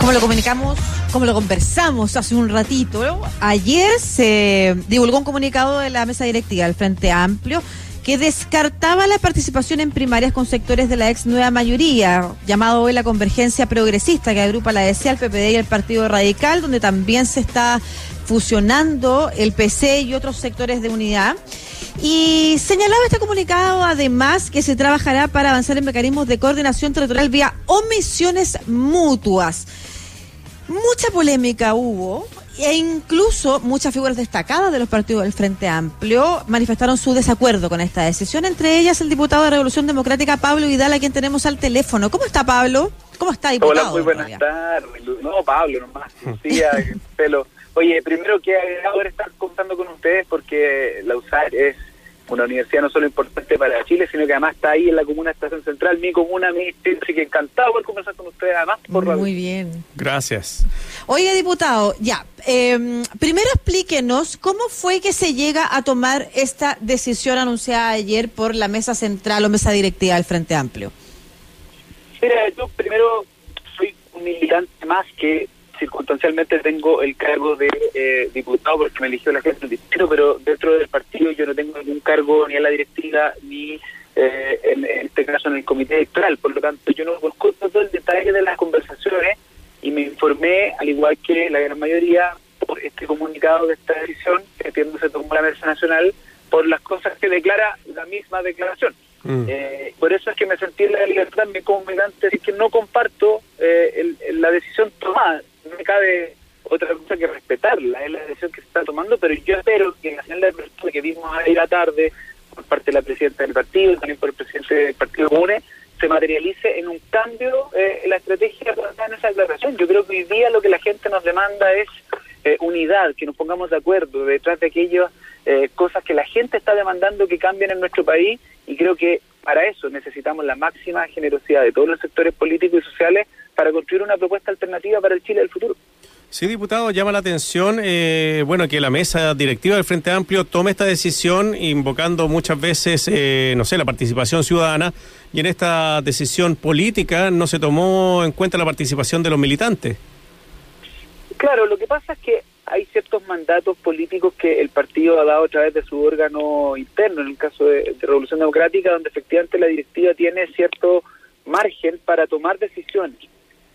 Como lo comunicamos, como lo conversamos hace un ratito, ayer se divulgó un comunicado de la mesa directiva del Frente Amplio que descartaba la participación en primarias con sectores de la ex nueva mayoría, llamado hoy la convergencia progresista, que agrupa la DC, el PPD y el Partido Radical, donde también se está fusionando el PC y otros sectores de unidad. Y señalaba este comunicado además que se trabajará para avanzar en mecanismos de coordinación territorial vía omisiones mutuas. Mucha polémica hubo e incluso muchas figuras destacadas de los partidos del Frente Amplio manifestaron su desacuerdo con esta decisión, entre ellas el diputado de Revolución Democrática Pablo Vidal, a quien tenemos al teléfono. ¿Cómo está Pablo? ¿Cómo está, diputado? Hola, muy buenas tardes. No, Pablo, nomás. Lucía, pelo. Oye, primero que agradable estar contando con ustedes porque la USAR es una universidad no solo importante para Chile, sino que además está ahí en la comuna Estación Central, mi comuna, mi distrito, así que encantado por conversar con ustedes además. Por Muy bien. Gracias. Oye, diputado, ya, eh, primero explíquenos cómo fue que se llega a tomar esta decisión anunciada ayer por la mesa central o mesa directiva del Frente Amplio. Mira, yo primero soy un militante más que circunstancialmente tengo el cargo de eh, diputado porque me eligió la gente del distrito, pero dentro del partido yo no tengo ningún cargo ni en la directiva ni eh, en, este caso en el comité electoral. Por lo tanto, yo no conozco todo el detalle de las conversaciones y me informé, al igual que la gran mayoría, por este comunicado de esta decisión que entiendo se tomó la mesa nacional por las cosas que declara la misma declaración. Mm. Eh, por eso es que me sentí en la libertad también como es que no comparto la decisión tomada no me cabe otra cosa que respetarla, es la decisión que se está tomando, pero yo espero que la señal de apertura que vimos ayer a tarde por parte de la presidenta del partido, también por el presidente del Partido Comune, se materialice en un cambio eh, en la estrategia en esa declaración. Yo creo que hoy día lo que la gente nos demanda es eh, unidad, que nos pongamos de acuerdo detrás de aquellas eh, cosas que la gente está demandando que cambien en nuestro país y creo que para eso necesitamos la máxima generosidad de todos los sectores políticos y sociales para construir una propuesta alternativa para el Chile del futuro. Sí, diputado, llama la atención, eh, bueno, que la mesa directiva del Frente Amplio tome esta decisión invocando muchas veces, eh, no sé, la participación ciudadana y en esta decisión política no se tomó en cuenta la participación de los militantes. Claro, lo que pasa es que hay ciertos mandatos políticos que el partido ha dado a través de su órgano interno, en el caso de Revolución Democrática, donde efectivamente la directiva tiene cierto margen para tomar decisiones.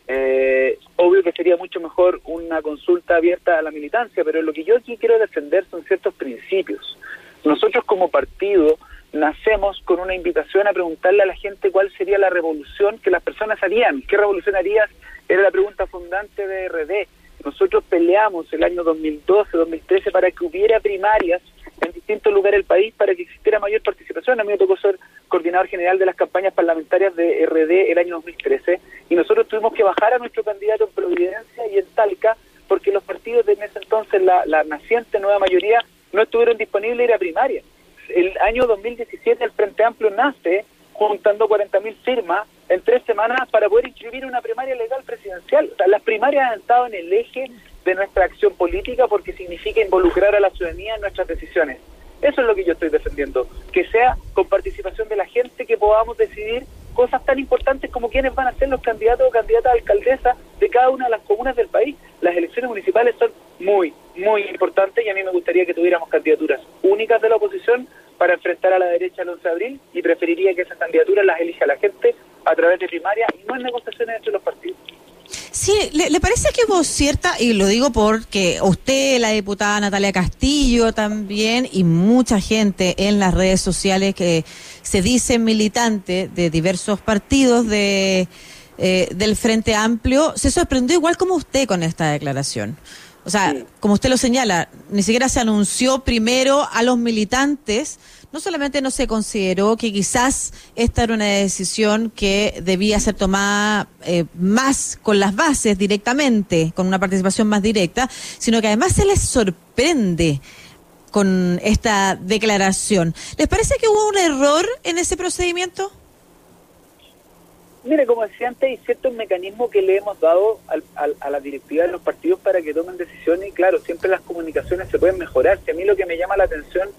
Eh, obvio que sería mucho mejor una consulta abierta a la militancia, pero lo que yo aquí quiero defender son ciertos principios. Nosotros como partido nacemos con una invitación a preguntarle a la gente cuál sería la revolución que las personas harían. ¿Qué revolución harías? Era la pregunta fundante de RD. Nosotros peleamos el año 2012, 2013 para que hubiera primarias en distintos lugares del país para que existiera mayor participación. A mí me tocó ser coordinador general de las campañas parlamentarias de RD el año 2013 y nosotros tuvimos que bajar a nuestro candidato en Providencia y en Talca porque los partidos de ese entonces, la, naciente nueva mayoría, no estuvieron disponibles ir a primaria. El año 2017 el Frente Amplio nace juntando 40.000 firmas en tres semanas para poder inscribir una primaria legal presidencial. las primarias han estado en el eje de nuestra acción política porque significa involucrar a la ciudadanía en nuestras decisiones. Eso es lo que yo estoy defendiendo, que sea con participación de la gente que podamos decidir cosas tan importantes como quiénes van a ser los candidatos o candidatas a alcaldesa de cada una de las comunas del país. Las elecciones municipales son muy, muy importantes y a mí me gustaría que tuviéramos candidaturas únicas de la oposición para enfrentar a la derecha el 11 de abril y preferiría que esas candidaturas las elija la gente a través de primaria y no en negociaciones entre los partidos. Sí, ¿le, parece que hubo cierta, y lo digo porque usted, la diputada Natalia Castillo también, y mucha gente en las redes sociales que se dicen militantes de diversos partidos de, eh, del Frente Amplio, se sorprendió igual como usted con esta declaración? O sea, como usted lo señala, ni siquiera se anunció primero a los militantes no solamente no se consideró que quizás esta era una decisión que debía ser tomada eh, más con las bases directamente, con una participación más directa, sino que además se les sorprende con esta declaración. ¿Les parece que hubo un error en ese procedimiento? Mire, como decía antes, hay ciertos mecanismos que le hemos dado a la directiva de los partidos para que tomen decisiones y claro, siempre las comunicaciones se pueden mejorar. Si a mí lo que me llama la atención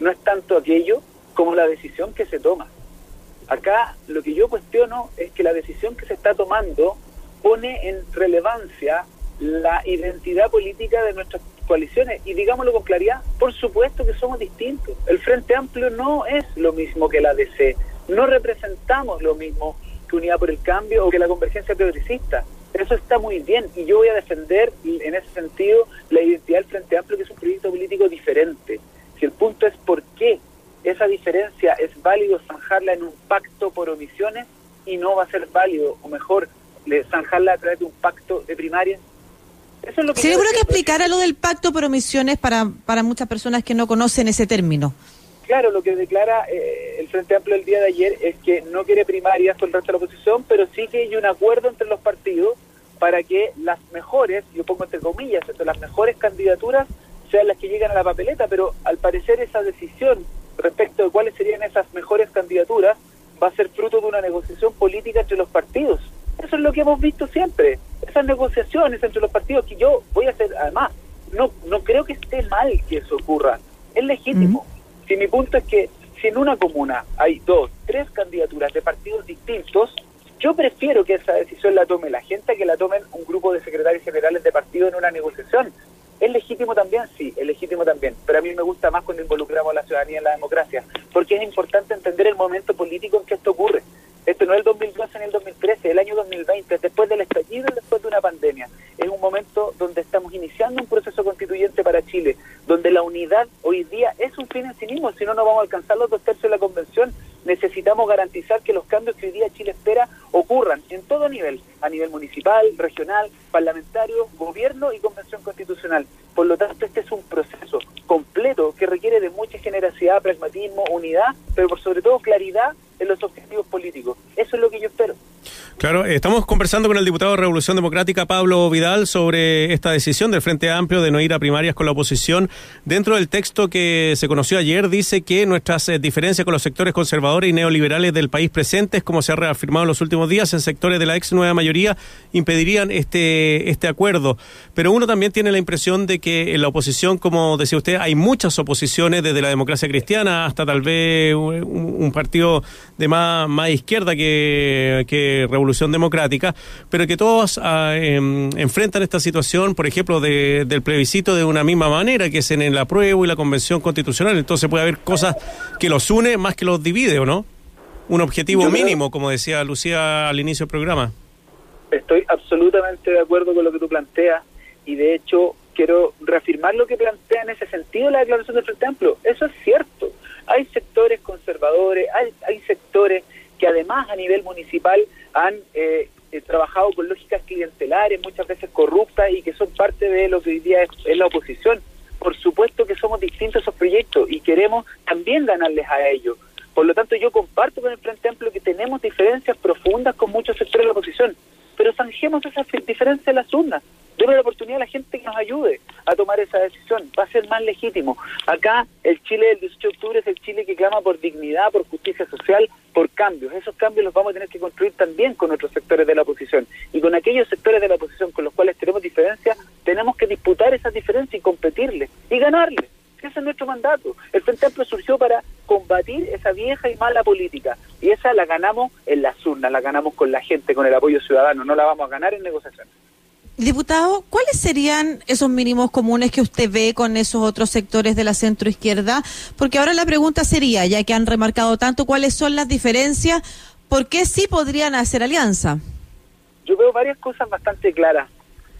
no es tanto aquello como la decisión que se toma. Acá lo que yo cuestiono es que la decisión que se está tomando pone en relevancia la identidad política de nuestras coaliciones. Y digámoslo con claridad, por supuesto que somos distintos. El Frente Amplio no es lo mismo que la DC. No representamos lo mismo que Unidad por el Cambio o que la Convergencia Progresista. Eso está muy bien y yo voy a defender en ese sentido la identidad del Frente Amplio, que es un proyecto político diferente. Si el punto es por qué esa diferencia es válido zanjarla en un pacto por omisiones y no va a ser válido, o mejor, zanjarla a través de un pacto de primaria. Eso es lo que explicara lo del pacto por omisiones para, para muchas personas que no conocen ese término. Claro, lo que declara eh, el Frente Amplio el día de ayer es que no quiere primarias con el resto de la oposición, pero sí que hay un acuerdo entre los partidos para que las mejores, yo pongo entre comillas, entre las mejores candidaturas sean las que llegan a la papeleta, pero al parecer esa decisión respecto de cuáles serían esas mejores candidaturas va a ser fruto de una negociación política entre los partidos. Eso es lo que hemos visto siempre, esas negociaciones entre los partidos que yo voy a hacer, además, no, no creo que esté mal que eso ocurra, es legítimo. Si mi punto es que si en una comuna hay dos, tres candidaturas de partidos distintos, yo prefiero que esa decisión la tome la gente que la tomen un grupo de secretarios generales de partido en una negociación. ¿Es legítimo también? Sí, es legítimo también. Pero a mí me gusta más cuando involucramos a la ciudadanía en la democracia, porque es importante entender el momento político en que esto ocurre. Esto no es el 2012 ni el 2013, el año 2020, después del estallido después de una pandemia. Es un momento donde estamos iniciando un proceso constituyente para Chile, donde la unidad hoy día es un fin en sí mismo, si no, no vamos a alcanzar los dos tercios de la convención. Necesitamos garantizar que los cambios que hoy día Chile espera ocurran en todo nivel, a nivel municipal, regional, parlamentario, gobierno y convención constitucional. Por lo tanto, este es un proceso completo que requiere de mucha generosidad, pragmatismo, unidad, pero por sobre todo claridad en los objetivos políticos. Eso es lo que yo espero. Claro, estamos conversando con el diputado de Revolución Democrática, Pablo Vidal, sobre esta decisión del Frente Amplio de no ir a primarias con la oposición. Dentro del texto que se conoció ayer, dice que nuestras eh, diferencias con los sectores conservadores y neoliberales del país presentes, como se ha reafirmado en los últimos días, en sectores de la ex nueva mayoría, impedirían este, este acuerdo. Pero uno también tiene la impresión de que en la oposición, como decía usted, hay muchas oposiciones, desde la democracia cristiana hasta tal vez un, partido de más, más izquierda que, que Revolución Democrática, pero que todos ah, em, enfrentan esta situación, por ejemplo, del plebiscito de una misma manera, que es en el apruebo y la convención constitucional. Entonces puede haber cosas que los une más que los divide, ¿o no? Un objetivo mínimo, como decía Lucía al inicio del programa. Estoy absolutamente de acuerdo con lo que tú planteas y de hecho quiero reafirmar lo que plantea en ese sentido la declaración del Frente Amplio. Eso es cierto. Hay sectores conservadores, hay, hay sectores que además a nivel municipal han eh, eh, trabajado con lógicas clientelares, muchas veces corruptas y que son parte de lo que hoy día es, la oposición. Por supuesto que somos distintos a esos proyectos y queremos también ganarles a ellos. Por lo tanto, yo comparto con el Frente Amplio que tenemos diferencias profundas con muchos sectores de la oposición, pero zanjemos esas diferencias en las urnas. Demos la oportunidad a la gente que nos ayude a tomar esa decisión. Va a ser más legítimo. Acá el Chile del 18 de octubre es el Chile que clama por dignidad, por justicia social, por cambios. Esos cambios los vamos a tener que construir también con otros sectores de la oposición. Y con aquellos sectores de la oposición con los cuales tenemos diferencias, tenemos que disputar esas diferencias y competirles y ganarles. Ese es nuestro mandato. El Frente Amplio surgió para combatir esa vieja y mala política. Y esa la ganamos en las urnas, la ganamos con la gente, con el apoyo ciudadano. No la vamos a ganar en negociaciones. Diputado, ¿cuáles serían esos mínimos comunes que usted ve con esos otros sectores de la centroizquierda? Porque ahora la pregunta sería, ya que han remarcado tanto, ¿cuáles son las diferencias? ¿Por qué sí podrían hacer alianza? Yo veo varias cosas bastante claras.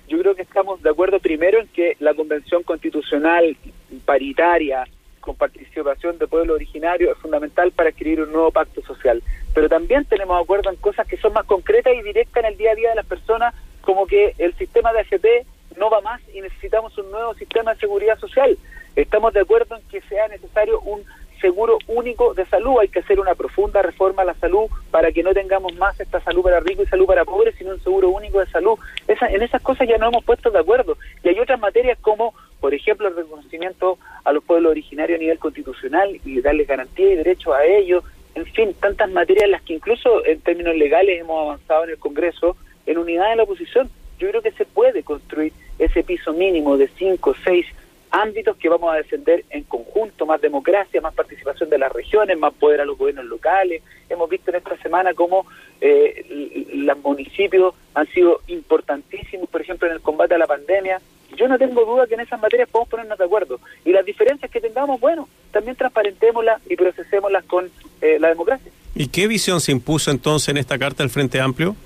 Yo creo que estamos de acuerdo primero en que la convención constitucional paritaria con participación de pueblo originario es fundamental para escribir un nuevo pacto social. Pero también tenemos acuerdo en cosas que son más concretas y directas en el día a día de las personas como que el sistema de AFP no va más y necesitamos un nuevo sistema de seguridad social. Estamos de acuerdo en que sea necesario un seguro único de salud. Hay que hacer una profunda reforma a la salud para que no tengamos más esta salud para ricos y salud para pobres, sino un seguro único de salud. en esas cosas ya no hemos puesto de acuerdo. Y hay otras materias como, por ejemplo, el reconocimiento a los pueblos originarios a nivel constitucional y darles garantía y derecho a ellos. En fin, tantas materias en las que incluso en términos legales hemos avanzado en el Congreso en unidad de la oposición. Yo creo que se puede construir ese piso mínimo de cinco, seis ámbitos que vamos a defender en conjunto, más democracia, más participación de las regiones, más poder a los gobiernos locales. Hemos visto en esta semana cómo eh, los municipios han sido importantísimos, por ejemplo, en el combate a la pandemia. Yo no tengo duda que en esas materias podemos ponernos de acuerdo. Y las diferencias que tengamos, bueno, también transparentémoslas y procesémoslas con eh, la democracia. ¿Y qué visión se impuso entonces en esta carta del Frente Amplio?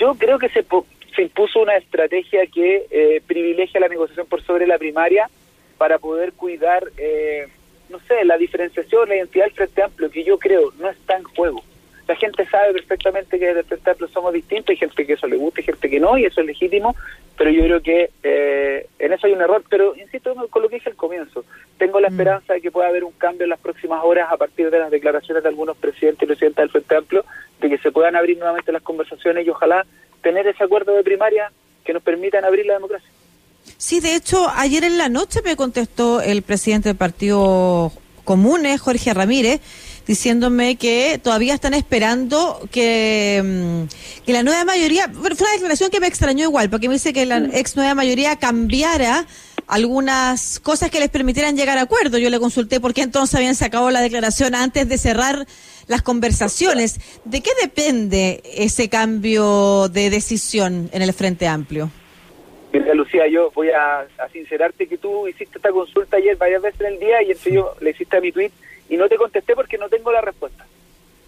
Yo creo que se, se impuso una estrategia que eh, privilegia la negociación por sobre la primaria para poder cuidar, eh, no sé, la diferenciación, la identidad del Frente Amplio, que yo creo no está en juego. La gente sabe perfectamente que desde el Frente Amplio somos distintos, hay gente que eso le gusta, hay gente que no, y eso es legítimo, pero yo creo que eh, en eso hay un error. Pero insisto con lo que dije al comienzo, tengo la mm. esperanza de que pueda haber un cambio en las próximas horas a partir de las declaraciones de algunos presidentes y presidentas del Frente Amplio, de que se puedan abrir nuevamente las conversaciones y ojalá tener ese acuerdo de primaria que nos permitan abrir la democracia. Sí, de hecho, ayer en la noche me contestó el presidente del Partido Comunes, Jorge Ramírez, diciéndome que todavía están esperando que, mm, que la nueva mayoría, fue una declaración que me extrañó igual, porque me dice que la mm. ex nueva mayoría cambiara algunas cosas que les permitieran llegar a acuerdo. Yo le consulté por qué entonces habían sacado la declaración antes de cerrar las conversaciones. ¿De qué depende ese cambio de decisión en el Frente Amplio? Mira, Lucía, yo voy a, sincerarte que tú hiciste esta consulta ayer varias veces en el día y entonces yo le hiciste a mi tweet y no te contesté porque no tengo la respuesta.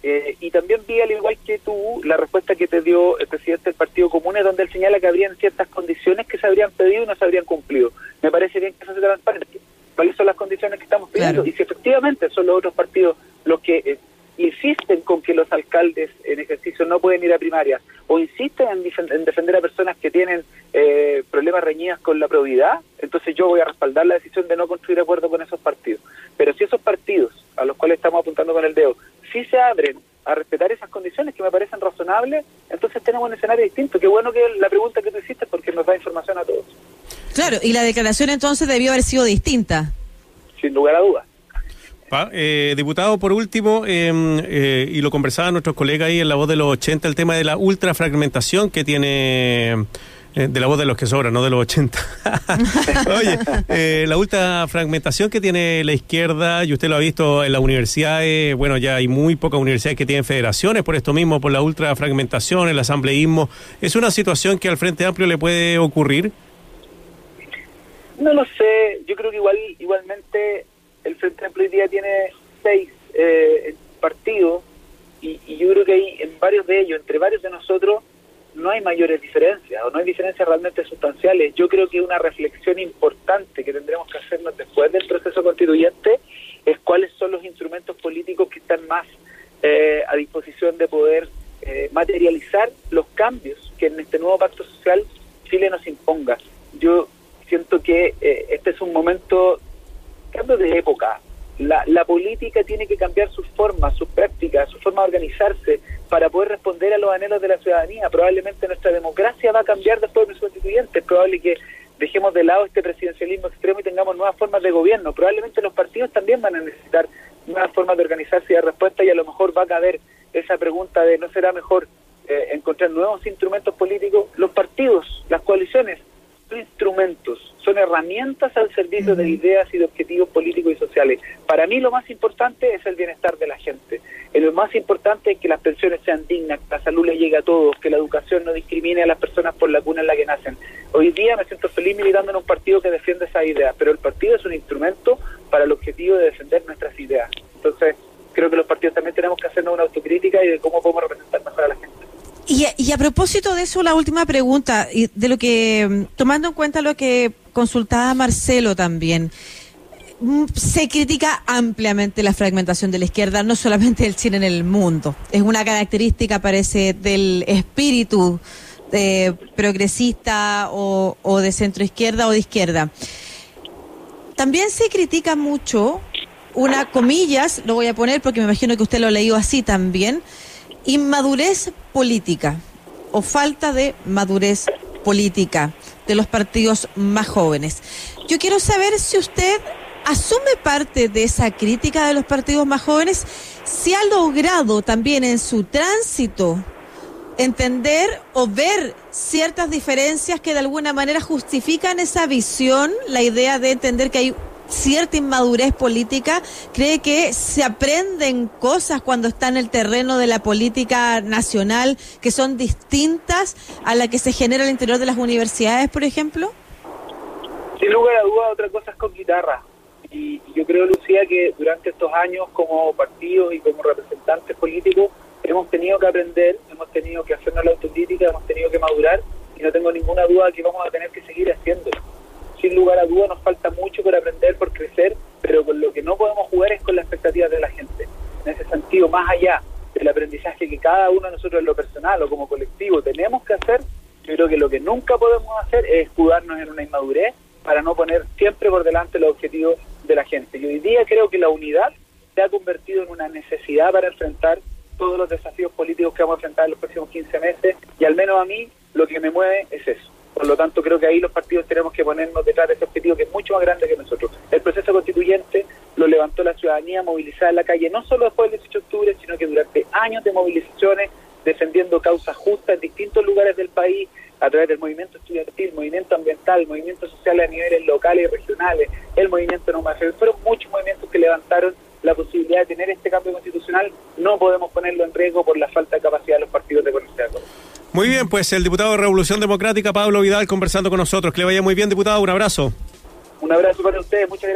Eh, y también vi, al igual que tú, la respuesta que te dio el presidente del Partido Común, donde él señala que habrían ciertas condiciones que se habrían pedido y no se habrían cumplido. Me parece bien que eso sea transparente. ¿Cuáles son las condiciones que estamos pidiendo? Y si efectivamente son los otros partidos los que eh, insisten con que los alcaldes en ejercicio no pueden ir a primarias o insisten en, defender a personas que tienen eh, problemas reñidas con la probidad, entonces yo voy a respaldar la decisión de no construir acuerdo con esos partidos. Pero si esos partidos a los cuales estamos apuntando con el dedo, si se abren a respetar esas condiciones que me parecen razonables, entonces tenemos un escenario distinto. Qué bueno que la pregunta que tú hiciste porque nos da información a todos. Claro, y la declaración entonces debió haber sido distinta. Sin lugar a dudas. Eh, diputado, por último, em, eh, y lo conversaban nuestros colegas ahí en la voz de los 80, el tema de la ultrafragmentación que tiene... Eh, de la voz de los que sobran, no de los 80. Oye, la ultrafragmentación que tiene la izquierda, y usted lo ha visto en las universidades, bueno, ya hay muy pocas universidades que tienen federaciones por esto mismo, por la ultrafragmentación, el asambleísmo. ¿Es una situación que al Frente Amplio le puede ocurrir? No lo sé, yo creo que igual igualmente el Frente Amplio hoy día tiene seis eh, partidos y, yo creo que en varios de ellos, entre varios de nosotros, no hay mayores diferencias o no hay diferencias realmente sustanciales. Yo creo que una reflexión importante que tendremos que hacernos después del proceso constituyente es cuáles son los instrumentos políticos que están más eh, a disposición de poder eh, materializar los cambios que en este nuevo pacto social Chile nos imponga. Yo siento que este es un momento cambio de época. La, la política tiene que cambiar sus formas, sus prácticas, su forma de organizarse para poder responder a los anhelos de la ciudadanía. Probablemente nuestra democracia va a cambiar después de su constituyente. Es probable que dejemos de lado este presidencialismo extremo y tengamos nuevas formas de gobierno. Probablemente los partidos también van a necesitar nuevas formas de organizarse y de respuesta y a lo mejor va a caber esa pregunta de no será mejor eh, encontrar nuevos instrumentos políticos. Los partidos, las coaliciones, instrumentos, son herramientas al servicio de ideas y de objetivos políticos y sociales. Para mí lo más importante es el bienestar de la gente. Lo más importante es que las pensiones sean dignas, que la salud le llegue a todos, que la educación no discrimine a las personas por la cuna en la que nacen. Hoy día me siento feliz militando en un partido que defiende esas ideas, pero el partido es un instrumento para el objetivo de defender nuestras ideas. Entonces, creo que los partidos también tenemos que hacernos una autocrítica y de cómo podemos representar mejor a la gente. Y, a propósito de eso, la última pregunta, y de lo que, mm, tomando en cuenta lo que consultaba Marcelo también, mm, se critica ampliamente la fragmentación de la izquierda, no solamente del Chile en el mundo. Es una característica, parece, del espíritu de progresista o, o de centro izquierda o de izquierda. También se critica mucho una comillas, lo voy a poner porque me imagino que usted lo ha leído así también, inmadurez política o falta de madurez política de los partidos más jóvenes. Yo quiero saber si usted asume parte de esa crítica de los partidos más jóvenes, si ha logrado también en su tránsito entender o ver ciertas diferencias que de alguna manera justifican esa visión, la idea de entender que hay cierta inmadurez política? ¿Cree que se aprenden cosas cuando está en el terreno de la política nacional que son distintas a la que se genera al interior de las universidades, por ejemplo? Sin lugar a duda, otra cosa es con guitarra. Y yo creo, Lucía, que durante estos años como partidos y como representantes políticos hemos tenido que aprender, hemos tenido que hacernos la autocrítica, hemos tenido que madurar y no tengo ninguna duda que vamos a tener que seguir haciéndolo sin lugar a duda nos falta mucho por aprender, por crecer, pero con lo que no podemos jugar es con las expectativas de la gente. En ese sentido, más allá del aprendizaje que cada uno de nosotros en lo personal o como colectivo tenemos que hacer, yo creo que lo que nunca podemos hacer es escudarnos en una inmadurez para no poner siempre por delante los objetivos de la gente. Y hoy día creo que la unidad se ha convertido en una necesidad para enfrentar todos los desafíos políticos que vamos a enfrentar en los próximos 15 meses y al menos a mí lo que me mueve es eso por lo tanto, creo que ahí los partidos tenemos que ponernos detrás de ese objetivo que es mucho más grande que nosotros. El proceso constituyente lo levantó la ciudadanía movilizada en la calle, no solo después del 18 de octubre, sino que durante años de movilizaciones, defendiendo causas justas en distintos lugares del país, a través del movimiento estudiantil, movimiento ambiental, movimientos sociales a niveles locales y regionales, el movimiento no más. Fueron muchos movimientos que levantaron la posibilidad de tener este cambio constitucional. No podemos ponerlo en riesgo por la falta de capacidad de los partidos de acuerdo. Muy bien, pues el diputado de Revolución Democrática, Pablo Vidal, conversando con nosotros. Que le vaya muy bien, diputado. Un abrazo. Un abrazo para ustedes. Muchas gracias.